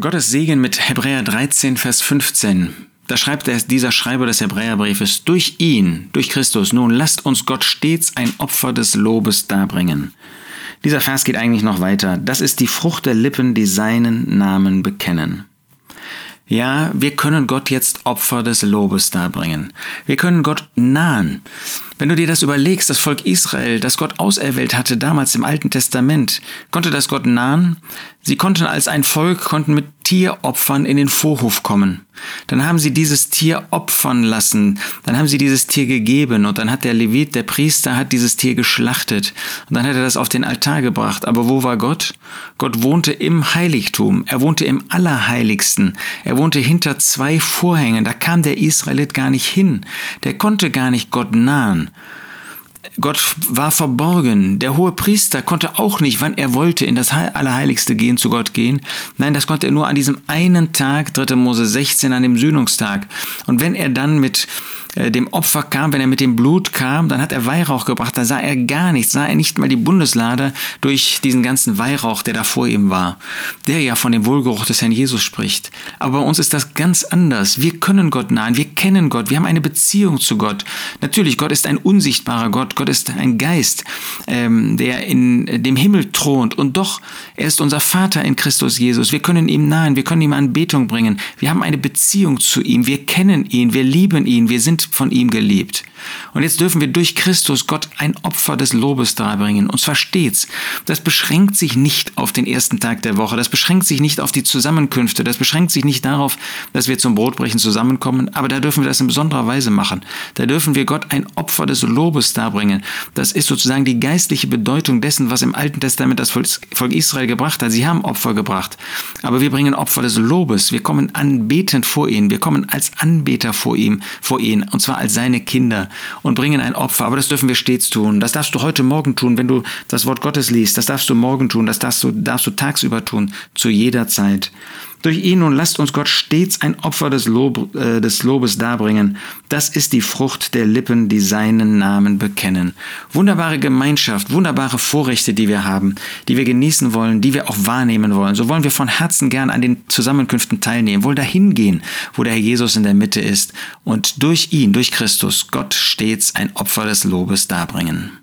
Gottes Segen mit Hebräer 13, Vers 15. Da schreibt der, dieser Schreiber des Hebräerbriefes, durch ihn, durch Christus, nun lasst uns Gott stets ein Opfer des Lobes darbringen. Dieser Vers geht eigentlich noch weiter. Das ist die Frucht der Lippen, die seinen Namen bekennen. Ja, wir können Gott jetzt Opfer des Lobes darbringen. Wir können Gott nahen. Wenn du dir das überlegst, das Volk Israel, das Gott auserwählt hatte damals im Alten Testament, konnte das Gott nahen? Sie konnten als ein Volk, konnten mit Tieropfern in den Vorhof kommen. Dann haben sie dieses Tier opfern lassen, dann haben sie dieses Tier gegeben und dann hat der Levit, der Priester, hat dieses Tier geschlachtet und dann hat er das auf den Altar gebracht. Aber wo war Gott? Gott wohnte im Heiligtum, er wohnte im Allerheiligsten, er wohnte hinter zwei Vorhängen, da kam der Israelit gar nicht hin, der konnte gar nicht Gott nahen. Gott war verborgen. Der hohe Priester konnte auch nicht, wann er wollte, in das Allerheiligste gehen, zu Gott gehen. Nein, das konnte er nur an diesem einen Tag, 3. Mose 16, an dem Sühnungstag. Und wenn er dann mit dem Opfer kam, wenn er mit dem Blut kam, dann hat er Weihrauch gebracht, da sah er gar nichts, sah er nicht mal die Bundeslade durch diesen ganzen Weihrauch, der da vor ihm war, der ja von dem Wohlgeruch des Herrn Jesus spricht. Aber bei uns ist das ganz anders. Wir können Gott nahen, wir kennen Gott, wir haben eine Beziehung zu Gott. Natürlich, Gott ist ein unsichtbarer Gott, Gott ist ein Geist, ähm, der in dem Himmel thront und doch, er ist unser Vater in Christus Jesus. Wir können ihm nahen, wir können ihm Anbetung bringen, wir haben eine Beziehung zu ihm, wir kennen ihn, wir lieben ihn, wir sind von ihm geliebt. Und jetzt dürfen wir durch Christus Gott ein Opfer des Lobes darbringen. Und zwar stets. Das beschränkt sich nicht auf den ersten Tag der Woche. Das beschränkt sich nicht auf die Zusammenkünfte. Das beschränkt sich nicht darauf, dass wir zum Brotbrechen zusammenkommen. Aber da dürfen wir das in besonderer Weise machen. Da dürfen wir Gott ein Opfer des Lobes darbringen. Das ist sozusagen die geistliche Bedeutung dessen, was im Alten Testament das Volk Israel gebracht hat. Sie haben Opfer gebracht. Aber wir bringen Opfer des Lobes. Wir kommen anbetend vor ihn. Wir kommen als Anbeter vor ihm, vor ihn. Und zwar als seine Kinder und bringen ein Opfer. Aber das dürfen wir stets tun. Das darfst du heute Morgen tun, wenn du das Wort Gottes liest. Das darfst du morgen tun. Das darfst du, darfst du tagsüber tun, zu jeder Zeit. Durch ihn nun lasst uns Gott stets ein Opfer des, Lob, äh, des Lobes darbringen. Das ist die Frucht der Lippen, die seinen Namen bekennen. Wunderbare Gemeinschaft, wunderbare Vorrechte, die wir haben, die wir genießen wollen, die wir auch wahrnehmen wollen. So wollen wir von Herzen gern an den Zusammenkünften teilnehmen, wollen dahin gehen, wo der Herr Jesus in der Mitte ist und durch ihn, durch Christus, Gott stets ein Opfer des Lobes darbringen.